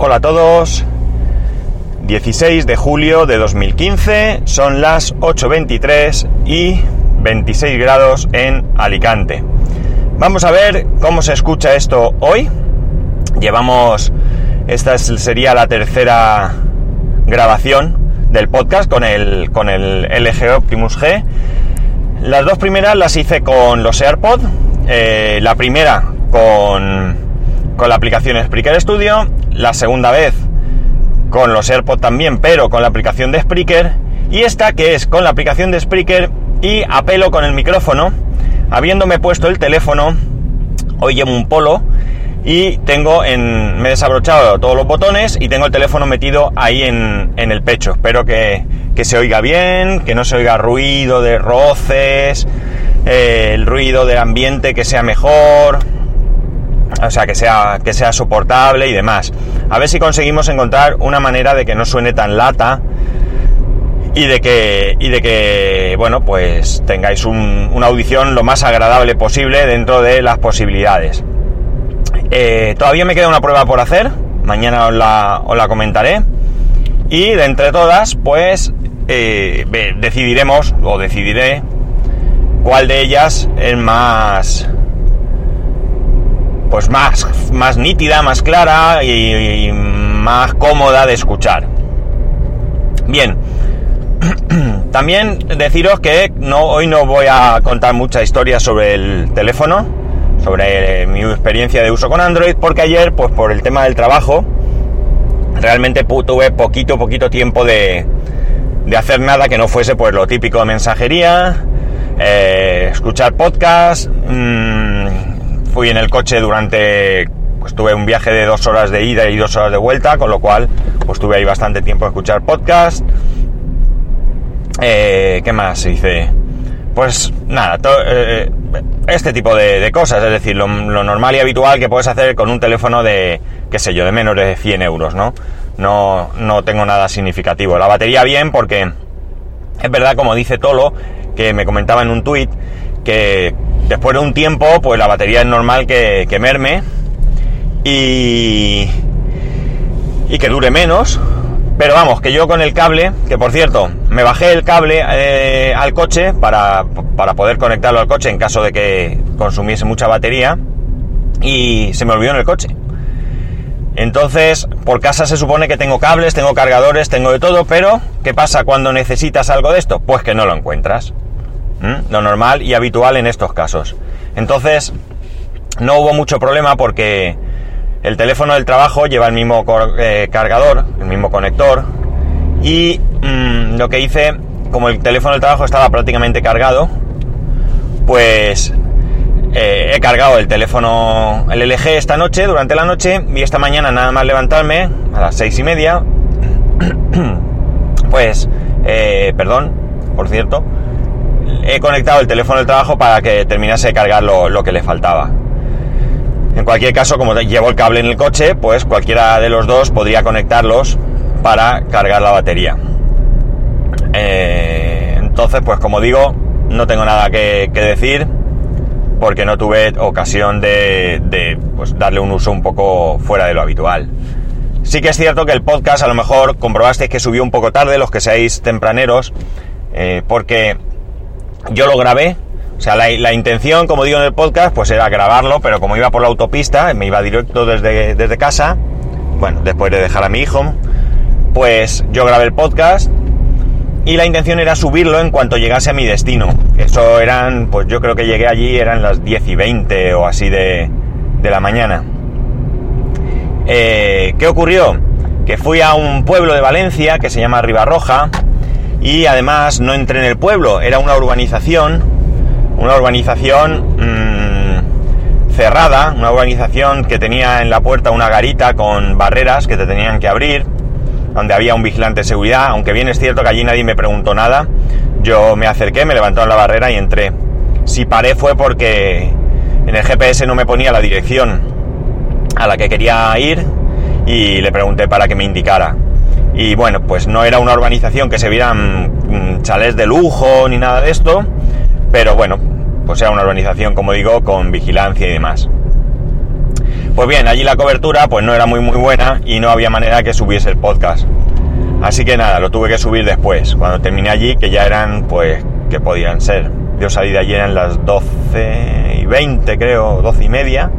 Hola a todos. 16 de julio de 2015, son las 8.23 y 26 grados en Alicante. Vamos a ver cómo se escucha esto hoy. Llevamos, esta sería la tercera grabación del podcast con el, con el LG Optimus G. Las dos primeras las hice con los AirPods. Eh, la primera con, con la aplicación Spreaker Studio. La segunda vez con los AirPods también, pero con la aplicación de Spreaker. Y esta que es con la aplicación de Spreaker y apelo con el micrófono. Habiéndome puesto el teléfono, hoy llevo un polo y tengo en. me he desabrochado todos los botones y tengo el teléfono metido ahí en, en el pecho. Espero que, que, se oiga bien, que no se oiga ruido de roces, eh, el ruido del ambiente que sea mejor. O sea, que sea, que sea soportable y demás. A ver si conseguimos encontrar una manera de que no suene tan lata y de que, y de que bueno, pues tengáis una audición lo más agradable posible dentro de las posibilidades. Eh, todavía me queda una prueba por hacer, mañana os la, os la comentaré. Y de entre todas, pues eh, decidiremos, o decidiré, cuál de ellas es más, pues más, más nítida, más clara y, más cómoda de escuchar. Bien, también deciros que no, hoy no voy a contar mucha historia sobre el teléfono, sobre mi experiencia de uso con Android, porque ayer, pues por el tema del trabajo, realmente tuve poquito, poquito tiempo de, de hacer nada que no fuese pues lo típico de mensajería, eh, escuchar podcast, mmm, fui en el coche durante, pues tuve un viaje de dos horas de ida y dos horas de vuelta, con lo cual pues tuve ahí bastante tiempo a escuchar podcast. Eh, ¿Qué más hice? Pues nada, eh, este tipo de, cosas, es decir, lo, normal y habitual que puedes hacer con un teléfono de, qué sé yo, de menos de 100 euros, ¿no? No, no tengo nada significativo. La batería bien porque es verdad, como dice Tolo, que me comentaba en un tuit, que después de un tiempo, pues la batería es normal que, que merme y, y que dure menos. Pero vamos, que yo con el cable, que por cierto, me bajé el cable eh, al coche para, para, poder conectarlo al coche en caso de que consumiese mucha batería y se me olvidó en el coche. Entonces, por casa se supone que tengo cables, tengo cargadores, tengo de todo, pero ¿qué pasa cuando necesitas algo de esto? Pues que no lo encuentras. Lo normal y habitual en estos casos. Entonces, no hubo mucho problema porque el teléfono del trabajo lleva el mismo eh, cargador, el mismo conector, y mm, lo que hice, como el teléfono del trabajo estaba prácticamente cargado, pues eh, he cargado el teléfono, el LG esta noche, durante la noche, y esta mañana nada más levantarme, a las seis y media, pues, eh, perdón, por cierto, he conectado el teléfono del trabajo para que terminase de cargar lo, que le faltaba. En cualquier caso, como llevo el cable en el coche, pues cualquiera de los dos podría conectarlos para cargar la batería. Eh, entonces, pues como digo, no tengo nada que, decir porque no tuve ocasión de, pues, darle un uso un poco fuera de lo habitual. Sí que es cierto que el podcast a lo mejor comprobasteis que subió un poco tarde, los que seáis tempraneros, eh, porque yo lo grabé, o sea, la, intención, como digo en el podcast, pues era grabarlo, pero como iba por la autopista, me iba directo desde, desde casa, bueno, después de dejar a mi hijo, pues yo grabé el podcast y la intención era subirlo en cuanto llegase a mi destino. Eso eran, pues yo creo que llegué allí, eran las 10 y 20 o así de, de la mañana. Eh, ¿Qué ocurrió? Que fui a un pueblo de Valencia que se llama Ribarroja, y además no entré en el pueblo, era una urbanización, una urbanización mmm, cerrada, una urbanización que tenía en la puerta una garita con barreras que te tenían que abrir, donde había un vigilante de seguridad, aunque bien es cierto que allí nadie me preguntó nada, yo me acerqué, me levantaron la barrera y entré. Si paré fue porque en el GPS no me ponía la dirección a la que quería ir y le pregunté para que me indicara. Y bueno, pues no era una urbanización que se vieran mm, chalés de lujo ni nada de esto, pero bueno, pues era una urbanización, como digo, con vigilancia y demás. Pues bien, allí la cobertura pues no era muy muy buena y no había manera que subiese el podcast. Así que nada, lo tuve que subir después, cuando terminé allí, que ya eran pues que podían ser. Yo salí de allí en las 12 y 20 creo, 12 y media.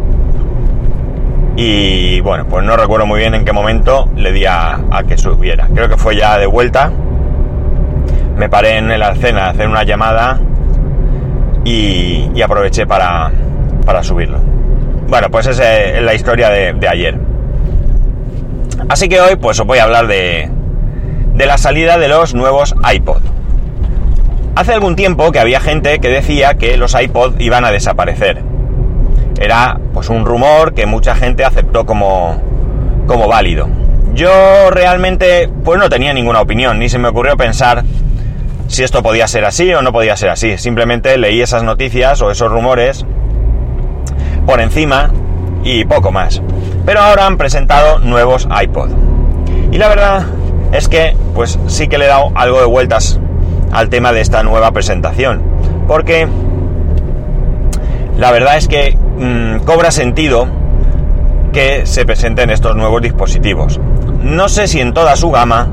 Y bueno, pues no recuerdo muy bien en qué momento le di a, que subiera. Creo que fue ya de vuelta. Me paré en la cena a hacer una llamada y, aproveché para, para, subirlo. Bueno, pues esa es la historia de, de, ayer. Así que hoy pues os voy a hablar de, de la salida de los nuevos iPod. Hace algún tiempo que había gente que decía que los iPod iban a desaparecer era pues un rumor que mucha gente aceptó como, como válido. Yo realmente pues no tenía ninguna opinión, ni se me ocurrió pensar si esto podía ser así o no podía ser así. Simplemente leí esas noticias o esos rumores por encima y poco más. Pero ahora han presentado nuevos iPod. Y la verdad es que pues sí que le he dado algo de vueltas al tema de esta nueva presentación. Porque la verdad es que mm, cobra sentido que se presenten estos nuevos dispositivos. No sé si en toda su gama,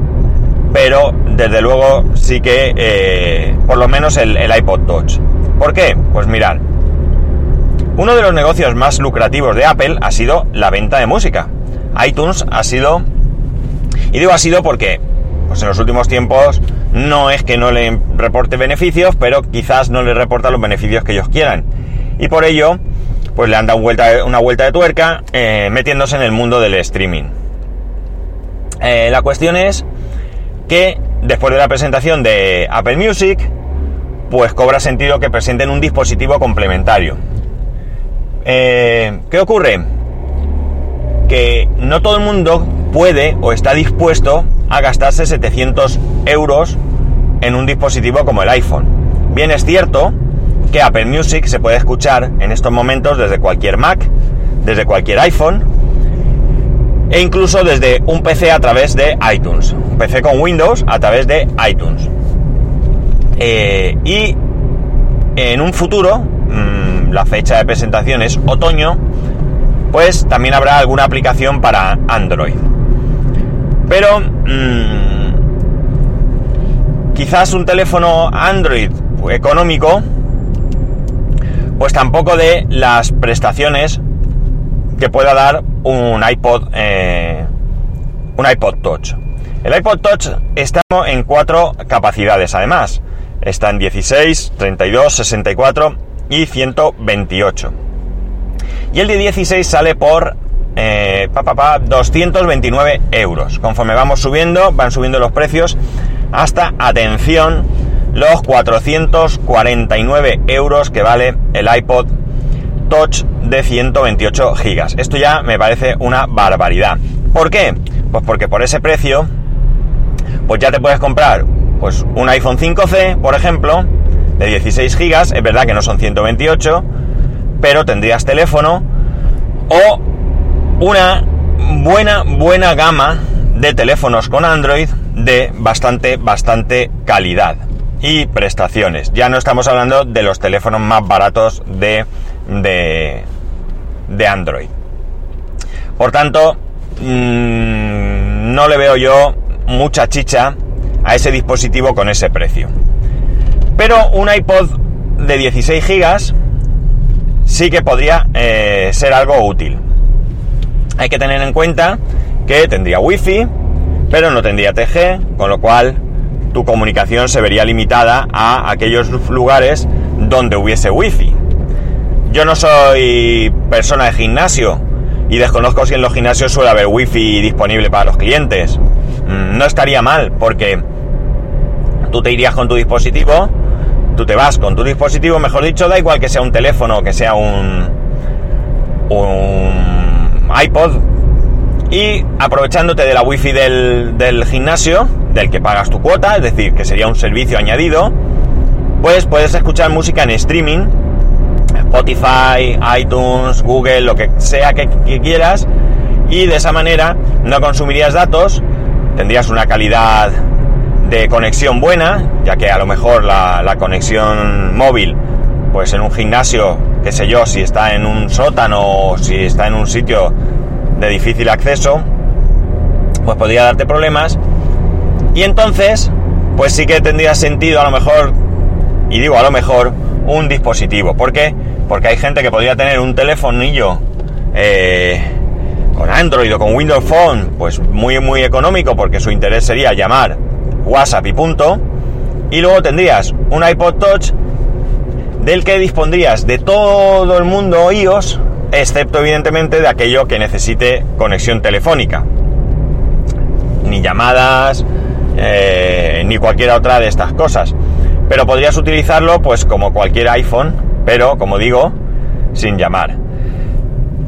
pero desde luego sí que eh, por lo menos el, iPod Touch. ¿Por qué? Pues mirad, uno de los negocios más lucrativos de Apple ha sido la venta de música. iTunes ha sido, y digo ha sido porque pues en los últimos tiempos no es que no le reporte beneficios, pero quizás no le reporta los beneficios que ellos quieran y por ello pues le han dado una vuelta de tuerca eh, metiéndose en el mundo del streaming. Eh, la cuestión es que después de la presentación de Apple Music, pues cobra sentido que presenten un dispositivo complementario. Eh, ¿Qué ocurre? Que no todo el mundo puede o está dispuesto a gastarse 700 euros en un dispositivo como el iPhone. Bien es cierto que Apple Music se puede escuchar en estos momentos desde cualquier Mac, desde cualquier iPhone e incluso desde un PC a través de iTunes. Un PC con Windows a través de iTunes. Eh, y en un futuro, mm, la fecha de presentación es otoño, pues también habrá alguna aplicación para Android. Pero mm, quizás un teléfono Android económico pues tampoco de las prestaciones que pueda dar un iPod, eh, un iPod Touch. El iPod Touch está en cuatro capacidades, además. Está en 16, 32, 64 y 128. Y el de 16 sale por eh, 229 euros. Conforme vamos subiendo, van subiendo los precios hasta, atención, los 449 euros que vale el iPod Touch de 128 gigas. Esto ya me parece una barbaridad. ¿Por qué? Pues porque por ese precio, pues ya te puedes comprar pues un iPhone 5C, por ejemplo, de 16 gigas. Es verdad que no son 128, pero tendrías teléfono o una buena, buena gama de teléfonos con Android de bastante, bastante calidad y prestaciones. Ya no estamos hablando de los teléfonos más baratos de, de, Android. Por tanto, mm, no le veo yo mucha chicha a ese dispositivo con ese precio. Pero un iPod de 16 gigas sí que podría eh, ser algo útil. Hay que tener en cuenta que tendría wifi, pero no tendría TG, con lo cual tu comunicación se vería limitada a aquellos lugares donde hubiese wifi. Yo no soy persona de gimnasio y desconozco si en los gimnasios suele haber wifi disponible para los clientes. Mm, no estaría mal porque tú te irías con tu dispositivo, tú te vas con tu dispositivo, mejor dicho, da igual que sea un teléfono, que sea un, iPod, y aprovechándote de la wifi del, del gimnasio, del que pagas tu cuota, es decir, que sería un servicio añadido, pues puedes escuchar música en streaming, Spotify, iTunes, Google, lo que sea que, quieras, y de esa manera no consumirías datos, tendrías una calidad de conexión buena, ya que a lo mejor la, la conexión móvil, pues en un gimnasio qué sé yo, si está en un sótano o si está en un sitio de difícil acceso, pues podría darte problemas. Y entonces, pues sí que tendría sentido a lo mejor, y digo a lo mejor, un dispositivo. ¿Por qué? Porque hay gente que podría tener un telefonillo eh, con Android o con Windows Phone, pues muy muy económico porque su interés sería llamar WhatsApp y punto. Y luego tendrías un iPod Touch del que dispondrías de todo el mundo iOS, excepto evidentemente de aquello que necesite conexión telefónica. Ni llamadas, eh, ni cualquier otra de estas cosas. Pero podrías utilizarlo pues como cualquier iPhone, pero como digo, sin llamar.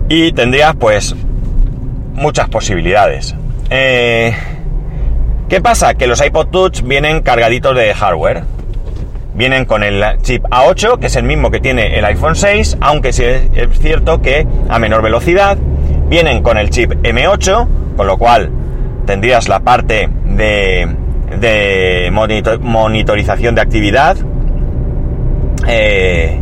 Y tendrías pues muchas posibilidades. Eh, ¿Qué pasa? Que los iPod Touch vienen cargaditos de hardware. Vienen con el chip A8, que es el mismo que tiene el iPhone 6, aunque sí es cierto que a menor velocidad. Vienen con el chip M8, con lo cual tendrías la parte de, de monitorización de actividad. Eh,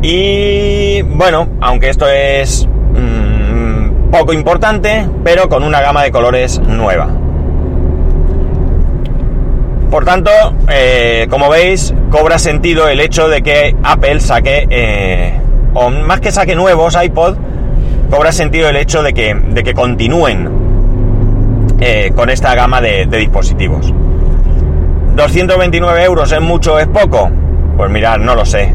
y bueno, aunque esto es mmm, poco importante, pero con una gama de colores nueva. Por tanto, eh, como veis, cobra sentido el hecho de que Apple saque, eh, o más que saque nuevos iPod, cobra sentido el hecho de que, de que continúen eh, con esta gama de, dispositivos. ¿229 euros es mucho o es poco? Pues mirad, no lo sé.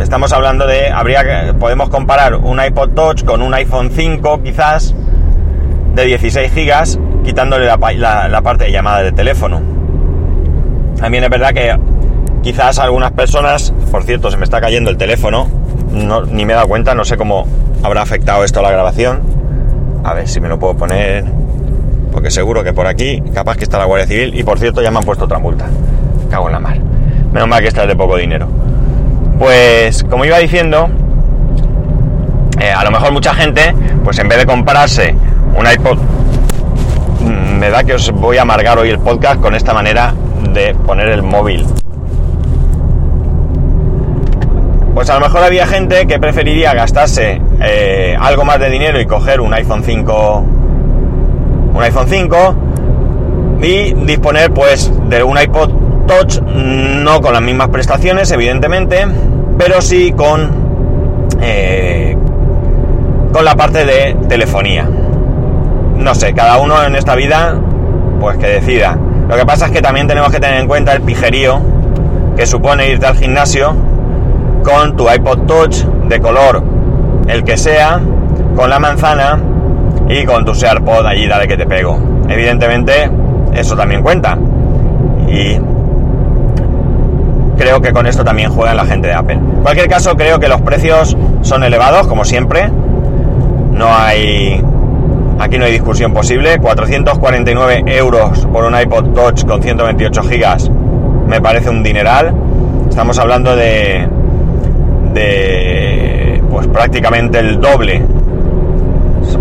Estamos hablando de, habría podemos comparar un iPod Touch con un iPhone 5 quizás de 16 gigas, quitándole la, parte de llamada de teléfono. También es verdad que quizás algunas personas, por cierto, se me está cayendo el teléfono, no, ni me he dado cuenta, no sé cómo habrá afectado esto a la grabación. A ver si me lo puedo poner, porque seguro que por aquí, capaz que está la Guardia Civil, y por cierto ya me han puesto otra multa. Cago en la mar. Menos mal que esta es de poco dinero. Pues, como iba diciendo, eh, a lo mejor mucha gente, pues en vez de comprarse un iPod, mm, me da que os voy a amargar hoy el podcast con esta manera de poner el móvil. Pues a lo mejor había gente que preferiría gastarse eh, algo más de dinero y coger un iPhone 5, un iPhone 5 y disponer pues de un iPod Touch, no con las mismas prestaciones, evidentemente, pero sí con eh, con la parte de telefonía. No sé, cada uno en esta vida, pues que decida. Lo que pasa es que también tenemos que tener en cuenta el pijerío que supone irte al gimnasio con tu iPod Touch de color el que sea, con la manzana y con tu SharePod allí dale que te pego. Evidentemente eso también cuenta. Y creo que con esto también juegan la gente de Apple. En cualquier caso creo que los precios son elevados como siempre. No hay Aquí no hay discusión posible. 449 euros por un iPod Touch con 128 gigas me parece un dineral. Estamos hablando de, de pues prácticamente el doble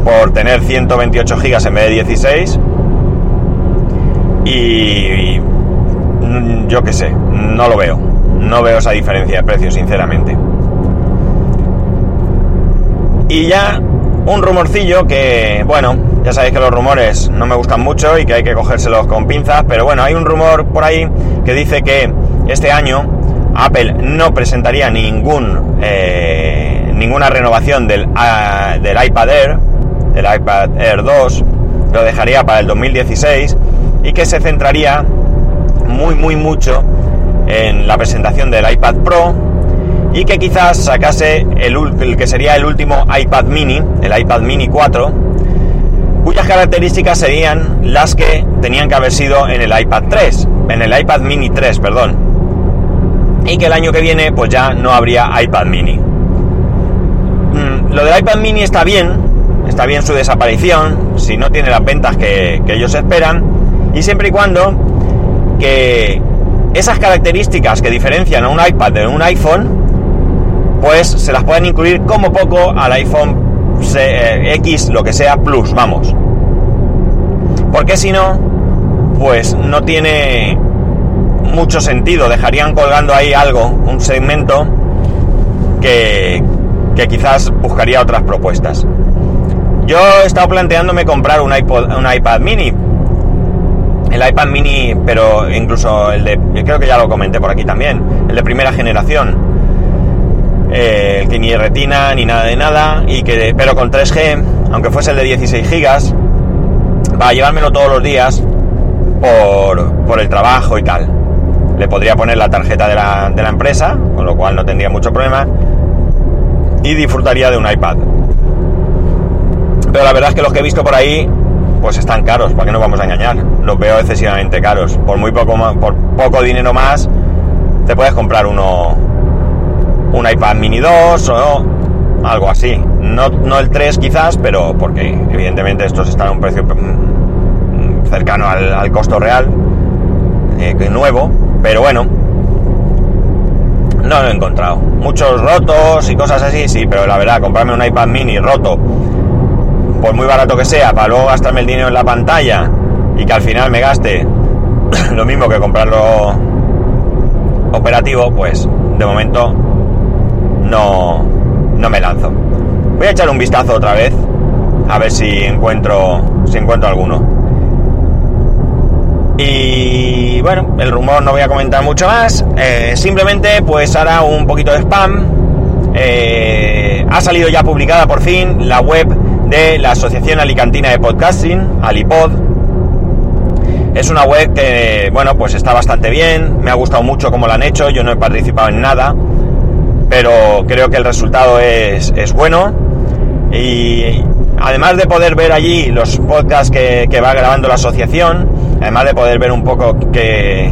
por tener 128 gigas en vez de 16. Y, y yo qué sé, no lo veo. No veo esa diferencia de precio, sinceramente. Y ya un rumorcillo que, bueno, ya sabéis que los rumores no me gustan mucho y que hay que cogérselos con pinzas, pero bueno, hay un rumor por ahí que dice que este año Apple no presentaría ningún eh, ninguna renovación del, uh, del iPad Air, del iPad Air 2, lo dejaría para el 2016 y que se centraría muy muy mucho en la presentación del iPad Pro y que quizás sacase el, que sería el último iPad mini, el iPad mini 4, cuyas características serían las que tenían que haber sido en el iPad 3, en el iPad mini 3, perdón. Y que el año que viene pues ya no habría iPad mini. Mm, lo del iPad mini está bien, está bien su desaparición, si no tiene las ventas que, ellos esperan, y siempre y cuando que esas características que diferencian a un iPad de un iPhone pues se las pueden incluir como poco al iPhone X, lo que sea, Plus, vamos. Porque si no, pues no tiene mucho sentido. Dejarían colgando ahí algo, un segmento, que, que quizás buscaría otras propuestas. Yo he estado planteándome comprar un, iPad mini. El iPad mini, pero incluso el de, creo que ya lo comenté por aquí también, el de primera generación. Eh, que ni retina ni nada de nada, y que, pero con 3G, aunque fuese el de 16 gigas, para llevármelo todos los días por, por el trabajo y tal. Le podría poner la tarjeta de la, de la empresa, con lo cual no tendría mucho problema, y disfrutaría de un iPad. Pero la verdad es que los que he visto por ahí, pues están caros, ¿para qué nos vamos a engañar? Los veo excesivamente caros. Por muy poco por poco dinero más, te puedes comprar uno, un iPad mini 2 o algo así. No, no el 3 quizás, pero porque evidentemente estos están a un precio mm, cercano al, costo real, eh, nuevo, pero bueno, no lo he encontrado. Muchos rotos y cosas así, sí, pero la verdad, comprarme un iPad mini roto por muy barato que sea, para luego gastarme el dinero en la pantalla y que al final me gaste lo mismo que comprarlo operativo, pues de momento no, no me lanzo. Voy a echar un vistazo otra vez a ver si encuentro si encuentro alguno. Y bueno, el rumor no voy a comentar mucho más. Eh, simplemente pues hará un poquito de spam. Eh, ha salido ya publicada por fin la web de la Asociación Alicantina de Podcasting, Alipod. Es una web que, bueno, pues está bastante bien, me ha gustado mucho cómo la han hecho, yo no he participado en nada, pero creo que el resultado es, bueno. Y además de poder ver allí los podcasts que, que va grabando la asociación, además de poder ver un poco que,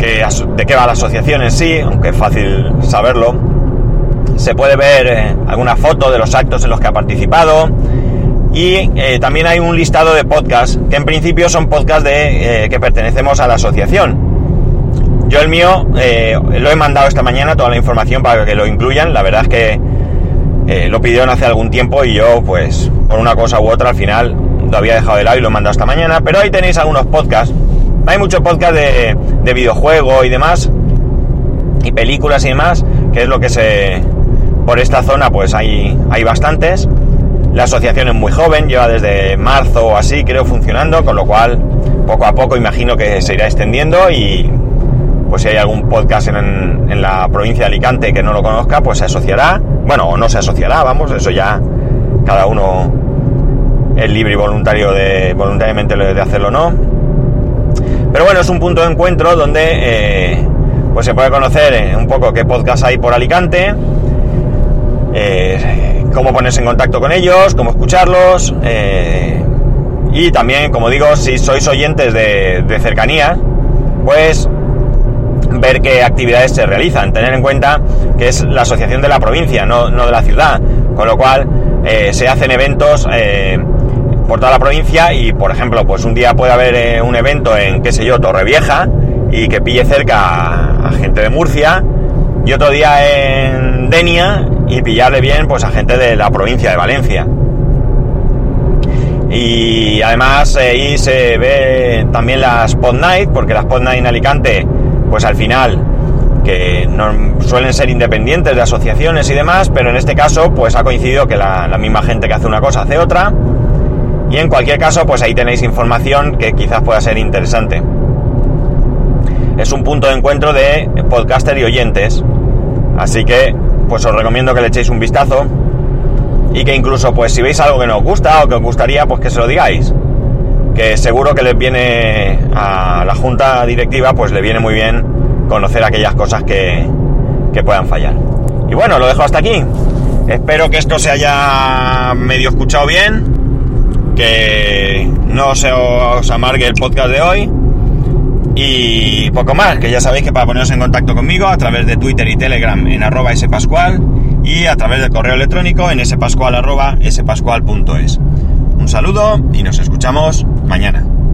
que, de qué va la asociación en sí, aunque es fácil saberlo, se puede ver eh, alguna foto de los actos en los que ha participado y eh, también hay un listado de podcasts que en principio son podcasts de, eh, que pertenecemos a la asociación. Yo el mío lo he mandado esta mañana toda la información para que lo incluyan. La verdad es que lo pidieron hace algún tiempo y yo pues por una cosa u otra al final lo había dejado de lado y lo he mandado esta mañana. Pero ahí tenéis algunos podcasts. Hay muchos podcasts de, de videojuego y demás y películas y demás, que es lo que se, por esta zona pues hay, hay bastantes. La asociación es muy joven, lleva desde marzo o así creo funcionando, con lo cual poco a poco imagino que se irá extendiendo y pues si hay algún podcast en, en la provincia de Alicante que no lo conozca, pues se asociará. Bueno, o no se asociará, vamos, eso ya cada uno es libre y voluntario de voluntariamente de hacerlo o no. Pero bueno, es un punto de encuentro donde eh, pues se puede conocer eh, un poco qué podcast hay por Alicante, eh, cómo ponerse en contacto con ellos, cómo escucharlos eh, y también, como digo, si sois oyentes de, cercanía, pues ver qué actividades se realizan, tener en cuenta que es la asociación de la provincia, no, de la ciudad, con lo cual eh, se hacen eventos por toda la provincia y, por ejemplo, pues un día puede haber un evento en, qué sé yo, Torrevieja y que pille cerca a gente de Murcia y otro día en Denia y pillarle bien pues a gente de la provincia de Valencia. Y además eh, ahí se ve también las Pod Night, porque las Pod Night en Alicante, pues al final, que suelen ser independientes de asociaciones y demás, pero en este caso, pues ha coincidido que la, la misma gente que hace una cosa hace otra. Y en cualquier caso, pues ahí tenéis información que quizás pueda ser interesante. Es un punto de encuentro de podcaster y oyentes. Así que pues os recomiendo que le echéis un vistazo. Y que incluso pues si veis algo que no os gusta o que os gustaría pues que se lo digáis. Que seguro que les viene a la junta directiva pues le viene muy bien conocer aquellas cosas que, que puedan fallar. Y bueno lo dejo hasta aquí. Espero que esto se haya medio escuchado bien que no se os amargue el podcast de hoy y poco más, que ya sabéis que para poneros en contacto conmigo a través de Twitter y Telegram en arroba spascual y a través del correo electrónico en spascual arroba spascual.es. Un saludo y nos escuchamos mañana.